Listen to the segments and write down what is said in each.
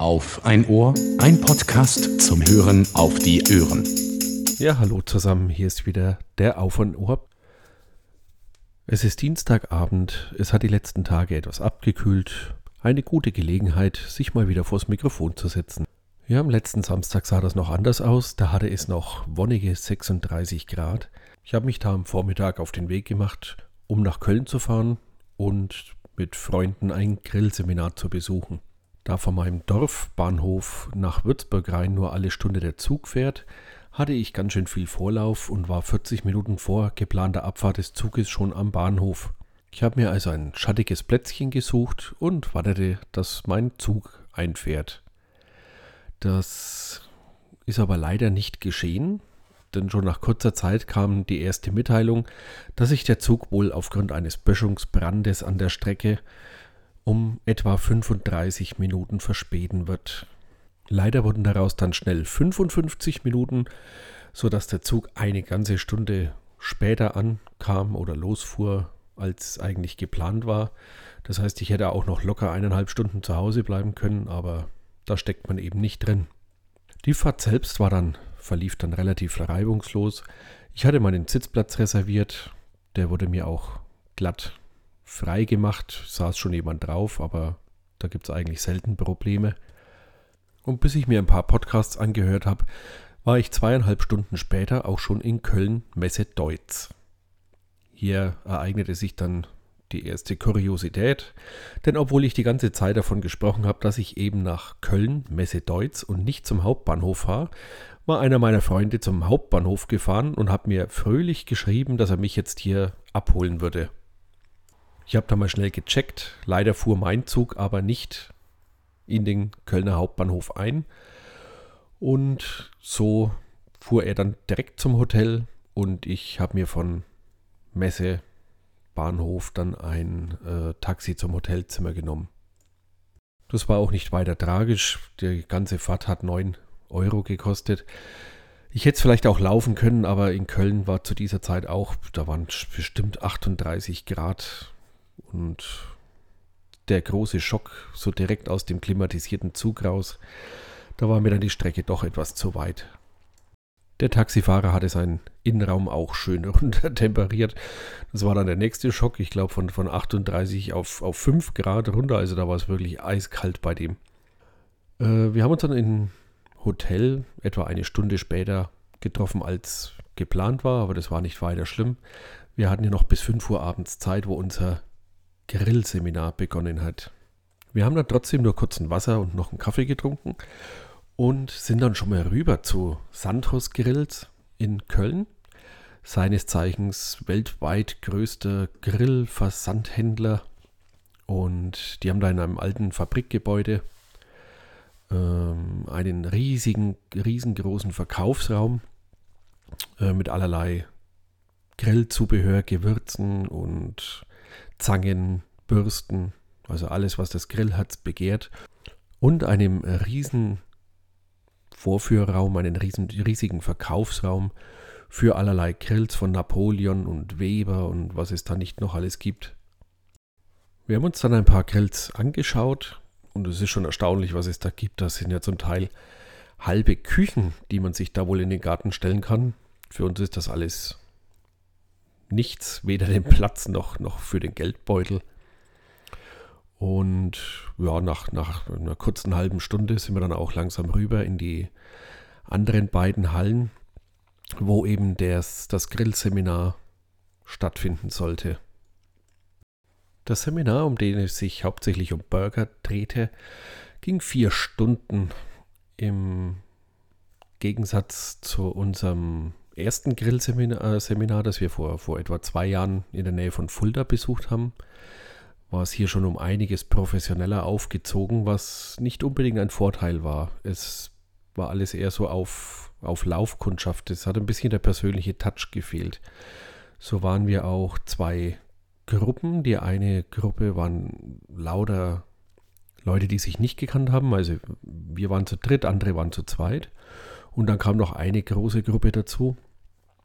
Auf ein Ohr, ein Podcast zum Hören auf die Ohren. Ja, hallo zusammen, hier ist wieder der Auf ein Ohr. Es ist Dienstagabend, es hat die letzten Tage etwas abgekühlt. Eine gute Gelegenheit, sich mal wieder vors Mikrofon zu setzen. Ja, am letzten Samstag sah das noch anders aus, da hatte es noch wonnige 36 Grad. Ich habe mich da am Vormittag auf den Weg gemacht, um nach Köln zu fahren und mit Freunden ein Grillseminar zu besuchen. Da von meinem Dorfbahnhof nach Würzburg rein nur alle Stunde der Zug fährt, hatte ich ganz schön viel Vorlauf und war 40 Minuten vor geplanter Abfahrt des Zuges schon am Bahnhof. Ich habe mir also ein schattiges Plätzchen gesucht und wartete, dass mein Zug einfährt. Das ist aber leider nicht geschehen, denn schon nach kurzer Zeit kam die erste Mitteilung, dass sich der Zug wohl aufgrund eines Böschungsbrandes an der Strecke um etwa 35 Minuten verspäten wird. Leider wurden daraus dann schnell 55 Minuten, sodass der Zug eine ganze Stunde später ankam oder losfuhr, als eigentlich geplant war. Das heißt, ich hätte auch noch locker eineinhalb Stunden zu Hause bleiben können, aber da steckt man eben nicht drin. Die Fahrt selbst war dann verlief dann relativ reibungslos. Ich hatte meinen Sitzplatz reserviert, der wurde mir auch glatt frei gemacht, saß schon jemand drauf, aber da gibt es eigentlich selten Probleme. Und bis ich mir ein paar Podcasts angehört habe, war ich zweieinhalb Stunden später auch schon in Köln Messe Deutz. Hier ereignete sich dann die erste Kuriosität, denn obwohl ich die ganze Zeit davon gesprochen habe, dass ich eben nach Köln Messe Deutz und nicht zum Hauptbahnhof fahre, war einer meiner Freunde zum Hauptbahnhof gefahren und hat mir fröhlich geschrieben, dass er mich jetzt hier abholen würde. Ich habe da mal schnell gecheckt. Leider fuhr mein Zug aber nicht in den Kölner Hauptbahnhof ein. Und so fuhr er dann direkt zum Hotel und ich habe mir von Messe Bahnhof dann ein äh, Taxi zum Hotelzimmer genommen. Das war auch nicht weiter tragisch. Die ganze Fahrt hat 9 Euro gekostet. Ich hätte es vielleicht auch laufen können, aber in Köln war zu dieser Zeit auch, da waren bestimmt 38 Grad und der große Schock so direkt aus dem klimatisierten Zug raus, da war mir dann die Strecke doch etwas zu weit. Der Taxifahrer hatte seinen Innenraum auch schön runtertemperiert. Das war dann der nächste Schock, ich glaube von, von 38 auf, auf 5 Grad runter, also da war es wirklich eiskalt bei dem. Äh, wir haben uns dann in Hotel etwa eine Stunde später getroffen, als geplant war, aber das war nicht weiter schlimm. Wir hatten ja noch bis 5 Uhr abends Zeit, wo unser Grillseminar begonnen hat. Wir haben dann trotzdem nur kurz ein Wasser und noch einen Kaffee getrunken und sind dann schon mal rüber zu Santos Grills in Köln, seines Zeichens weltweit größter Grillversandhändler. Und die haben da in einem alten Fabrikgebäude ähm, einen riesigen, riesengroßen Verkaufsraum äh, mit allerlei Grillzubehör, Gewürzen und Zangen, Bürsten, also alles, was das Grillherz begehrt. Und einem riesen Vorführraum, einen riesen, riesigen Verkaufsraum für allerlei Grills von Napoleon und Weber und was es da nicht noch alles gibt. Wir haben uns dann ein paar Grills angeschaut und es ist schon erstaunlich, was es da gibt. Das sind ja zum Teil halbe Küchen, die man sich da wohl in den Garten stellen kann. Für uns ist das alles nichts, weder den Platz noch, noch für den Geldbeutel. Und ja, nach, nach einer kurzen halben Stunde sind wir dann auch langsam rüber in die anderen beiden Hallen, wo eben das, das Grillseminar stattfinden sollte. Das Seminar, um den es sich hauptsächlich um Burger drehte, ging vier Stunden im Gegensatz zu unserem ersten Grillseminar, äh, Seminar, das wir vor, vor etwa zwei Jahren in der Nähe von Fulda besucht haben, war es hier schon um einiges professioneller aufgezogen, was nicht unbedingt ein Vorteil war. Es war alles eher so auf, auf Laufkundschaft. Es hat ein bisschen der persönliche Touch gefehlt. So waren wir auch zwei Gruppen. Die eine Gruppe waren lauter Leute, die sich nicht gekannt haben. Also wir waren zu dritt, andere waren zu zweit. Und dann kam noch eine große Gruppe dazu.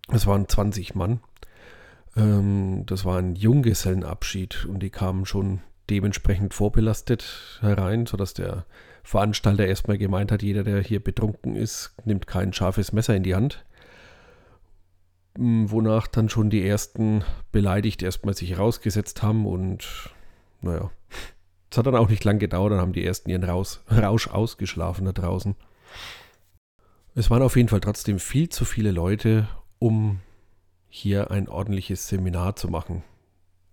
Das waren 20 Mann. Ähm, das war ein Junggesellenabschied und die kamen schon dementsprechend vorbelastet herein, sodass der Veranstalter erstmal gemeint hat, jeder, der hier betrunken ist, nimmt kein scharfes Messer in die Hand. Hm, wonach dann schon die ersten beleidigt erstmal sich rausgesetzt haben und naja, es hat dann auch nicht lang gedauert, dann haben die ersten ihren Raus, Rausch ausgeschlafen da draußen. Es waren auf jeden Fall trotzdem viel zu viele Leute, um hier ein ordentliches Seminar zu machen.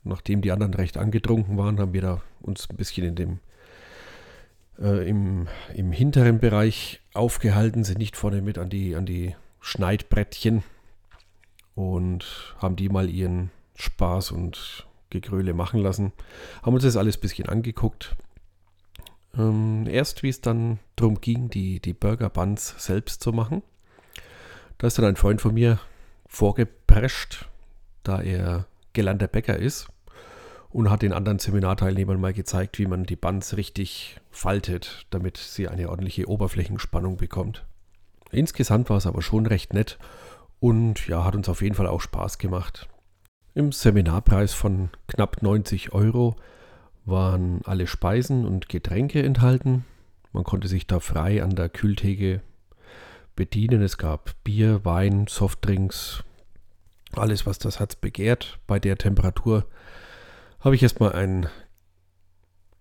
Nachdem die anderen recht angetrunken waren, haben wir da uns ein bisschen in dem äh, im, im hinteren Bereich aufgehalten, sind nicht vorne mit an die, an die Schneidbrettchen und haben die mal ihren Spaß und Gegröle machen lassen. Haben uns das alles ein bisschen angeguckt. Ähm, erst wie es dann darum ging, die, die Burger Buns selbst zu machen. Da ist dann ein Freund von mir vorgeprescht, da er gelernter Bäcker ist und hat den anderen Seminarteilnehmern mal gezeigt, wie man die Buns richtig faltet, damit sie eine ordentliche Oberflächenspannung bekommt. Insgesamt war es aber schon recht nett und ja, hat uns auf jeden Fall auch Spaß gemacht. Im Seminarpreis von knapp 90 Euro waren alle Speisen und Getränke enthalten. Man konnte sich da frei an der Kühltheke bedienen. Es gab Bier, Wein, Softdrinks, alles, was das Herz begehrt. Bei der Temperatur habe ich erstmal ein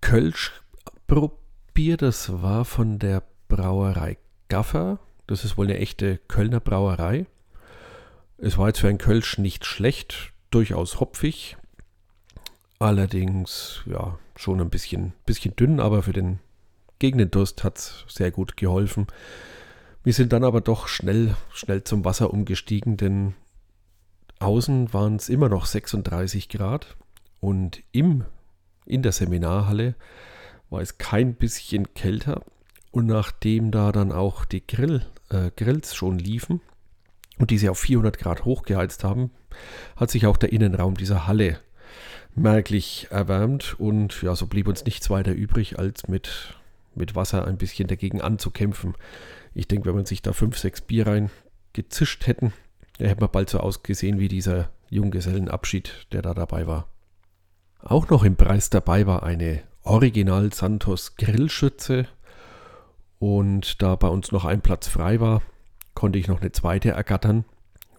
Kölsch probiert. Das war von der Brauerei Gaffer. Das ist wohl eine echte Kölner Brauerei. Es war jetzt für ein Kölsch nicht schlecht, durchaus hopfig. Allerdings, ja, schon ein bisschen, bisschen dünn, aber für den gegen den Durst hat es sehr gut geholfen. Wir sind dann aber doch schnell, schnell zum Wasser umgestiegen, denn außen waren es immer noch 36 Grad und im, in der Seminarhalle war es kein bisschen kälter. Und nachdem da dann auch die Grill, äh, Grills schon liefen und diese auf 400 Grad hochgeheizt haben, hat sich auch der Innenraum dieser Halle merklich erwärmt und ja, so blieb uns nichts weiter übrig, als mit, mit Wasser ein bisschen dagegen anzukämpfen. Ich denke, wenn man sich da fünf, sechs Bier rein gezischt hätten, dann hätte man bald so ausgesehen wie dieser Junggesellenabschied, der da dabei war. Auch noch im Preis dabei war eine Original Santos Grillschütze und da bei uns noch ein Platz frei war, konnte ich noch eine zweite ergattern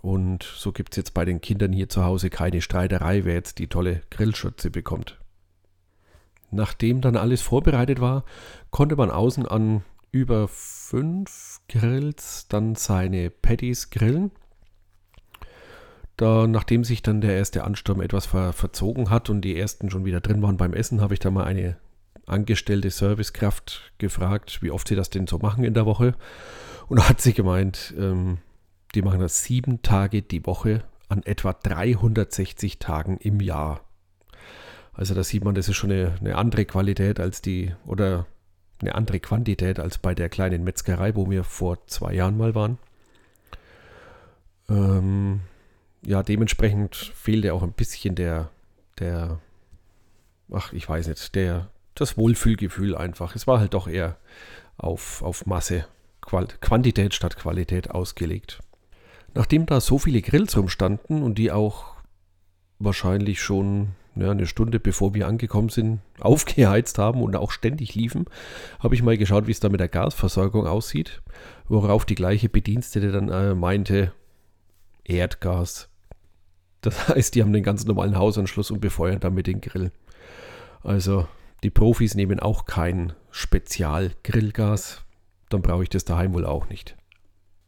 und so gibt es jetzt bei den Kindern hier zu Hause keine Streiterei, wer jetzt die tolle Grillschürze bekommt. Nachdem dann alles vorbereitet war, konnte man außen an über fünf Grills dann seine Patties grillen. Da, nachdem sich dann der erste Ansturm etwas ver verzogen hat und die ersten schon wieder drin waren beim Essen, habe ich da mal eine angestellte Servicekraft gefragt, wie oft sie das denn so machen in der Woche. Und da hat sie gemeint, ähm, die machen das sieben Tage die Woche an etwa 360 Tagen im Jahr. Also da sieht man, das ist schon eine, eine andere Qualität als die, oder eine andere Quantität als bei der kleinen Metzgerei, wo wir vor zwei Jahren mal waren. Ähm, ja, dementsprechend fehlte auch ein bisschen der, der, ach, ich weiß nicht, der, das Wohlfühlgefühl einfach. Es war halt doch eher auf, auf Masse, Quantität statt Qualität ausgelegt. Nachdem da so viele Grills rumstanden und die auch wahrscheinlich schon ja, eine Stunde bevor wir angekommen sind, aufgeheizt haben und auch ständig liefen, habe ich mal geschaut, wie es da mit der Gasversorgung aussieht, worauf die gleiche Bedienstete dann äh, meinte, Erdgas. Das heißt, die haben den ganz normalen Hausanschluss und befeuern damit den Grill. Also die Profis nehmen auch kein Spezial-Grillgas, dann brauche ich das daheim wohl auch nicht.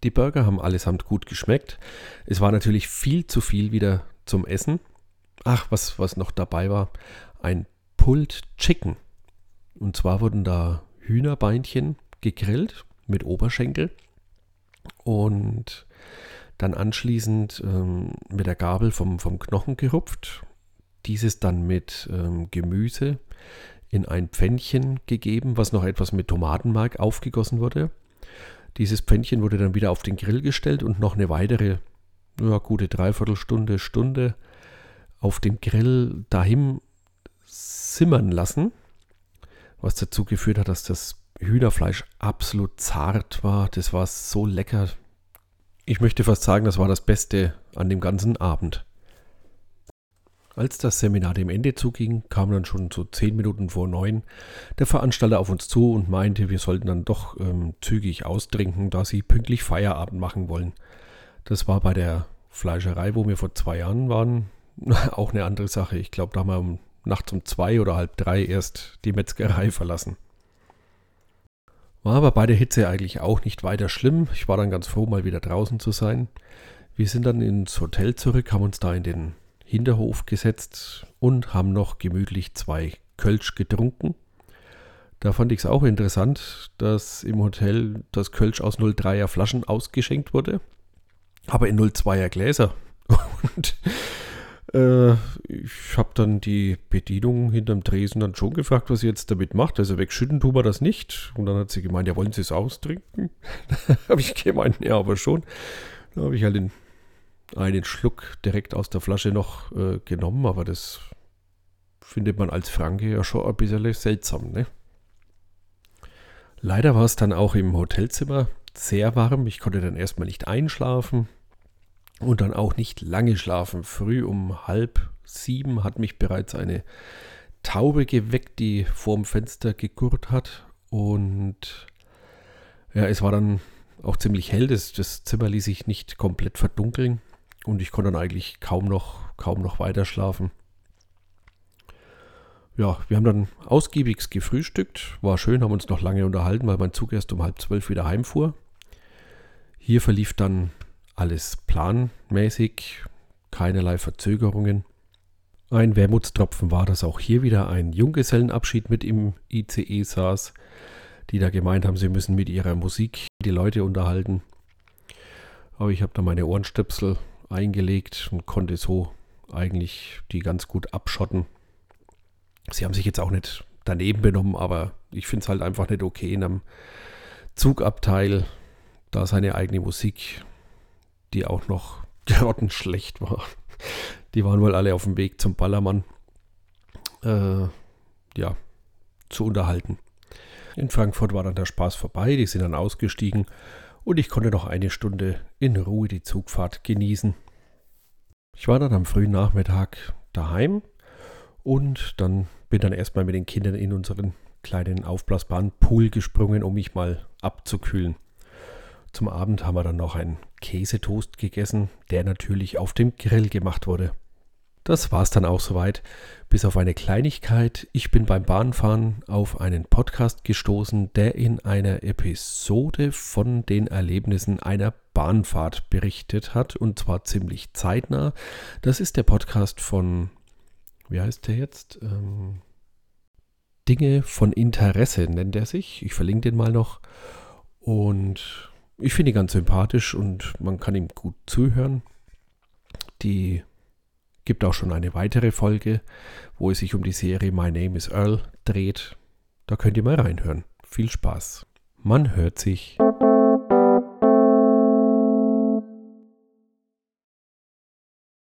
Die Burger haben allesamt gut geschmeckt. Es war natürlich viel zu viel wieder zum Essen. Ach, was, was noch dabei war, ein Pulled Chicken. Und zwar wurden da Hühnerbeinchen gegrillt mit Oberschenkel und dann anschließend ähm, mit der Gabel vom, vom Knochen gerupft. Dieses dann mit ähm, Gemüse in ein Pfännchen gegeben, was noch etwas mit Tomatenmark aufgegossen wurde. Dieses Pfännchen wurde dann wieder auf den Grill gestellt und noch eine weitere, ja, gute Dreiviertelstunde, Stunde auf dem Grill dahin simmern lassen, was dazu geführt hat, dass das Hühnerfleisch absolut zart war. Das war so lecker. Ich möchte fast sagen, das war das Beste an dem ganzen Abend. Als das Seminar dem Ende zuging, kam dann schon so zehn Minuten vor neun der Veranstalter auf uns zu und meinte, wir sollten dann doch ähm, zügig austrinken, da sie pünktlich Feierabend machen wollen. Das war bei der Fleischerei, wo wir vor zwei Jahren waren, auch eine andere Sache. Ich glaube, da haben wir um, nachts um zwei oder halb drei erst die Metzgerei verlassen. War aber bei der Hitze eigentlich auch nicht weiter schlimm. Ich war dann ganz froh, mal wieder draußen zu sein. Wir sind dann ins Hotel zurück, haben uns da in den Hinterhof gesetzt und haben noch gemütlich zwei Kölsch getrunken. Da fand ich es auch interessant, dass im Hotel das Kölsch aus 03er Flaschen ausgeschenkt wurde, aber in 02er Gläser. Und äh, ich habe dann die Bedienung hinterm Tresen dann schon gefragt, was sie jetzt damit macht. Also wegschütten tun wir das nicht. Und dann hat sie gemeint, ja, wollen Sie es austrinken? habe ich gemeint, ja, aber schon. Da habe ich halt den einen Schluck direkt aus der Flasche noch äh, genommen, aber das findet man als Franke ja schon ein bisschen seltsam, ne? Leider war es dann auch im Hotelzimmer sehr warm. Ich konnte dann erstmal nicht einschlafen und dann auch nicht lange schlafen. Früh um halb sieben hat mich bereits eine Taube geweckt, die vorm Fenster gegurrt hat. Und ja, es war dann auch ziemlich hell. Das, das Zimmer ließ sich nicht komplett verdunkeln. Und ich konnte dann eigentlich kaum noch, kaum noch weiter schlafen. Ja, wir haben dann ausgiebig gefrühstückt. War schön, haben uns noch lange unterhalten, weil mein Zug erst um halb zwölf wieder heimfuhr. Hier verlief dann alles planmäßig, keinerlei Verzögerungen. Ein Wermutstropfen war, dass auch hier wieder ein Junggesellenabschied mit im ICE saß, die da gemeint haben, sie müssen mit ihrer Musik die Leute unterhalten. Aber ich habe da meine Ohrenstöpsel eingelegt und konnte so eigentlich die ganz gut abschotten. Sie haben sich jetzt auch nicht daneben benommen, aber ich finde es halt einfach nicht okay in einem Zugabteil, da seine eigene Musik, die auch noch grottenschlecht war. Die waren wohl alle auf dem Weg zum Ballermann, äh, ja, zu unterhalten. In Frankfurt war dann der Spaß vorbei, die sind dann ausgestiegen und ich konnte noch eine Stunde in Ruhe die Zugfahrt genießen. Ich war dann am frühen Nachmittag daheim und dann bin dann erstmal mit den Kindern in unseren kleinen aufblasbaren Pool gesprungen, um mich mal abzukühlen. Zum Abend haben wir dann noch einen Käsetoast gegessen, der natürlich auf dem Grill gemacht wurde. Das war's dann auch soweit. Bis auf eine Kleinigkeit. Ich bin beim Bahnfahren auf einen Podcast gestoßen, der in einer Episode von den Erlebnissen einer Bahnfahrt berichtet hat. Und zwar ziemlich zeitnah. Das ist der Podcast von, wie heißt der jetzt? Ähm, Dinge von Interesse nennt er sich. Ich verlinke den mal noch. Und ich finde ihn ganz sympathisch und man kann ihm gut zuhören. Die Gibt auch schon eine weitere Folge, wo es sich um die Serie My Name is Earl dreht. Da könnt ihr mal reinhören. Viel Spaß. Man hört sich.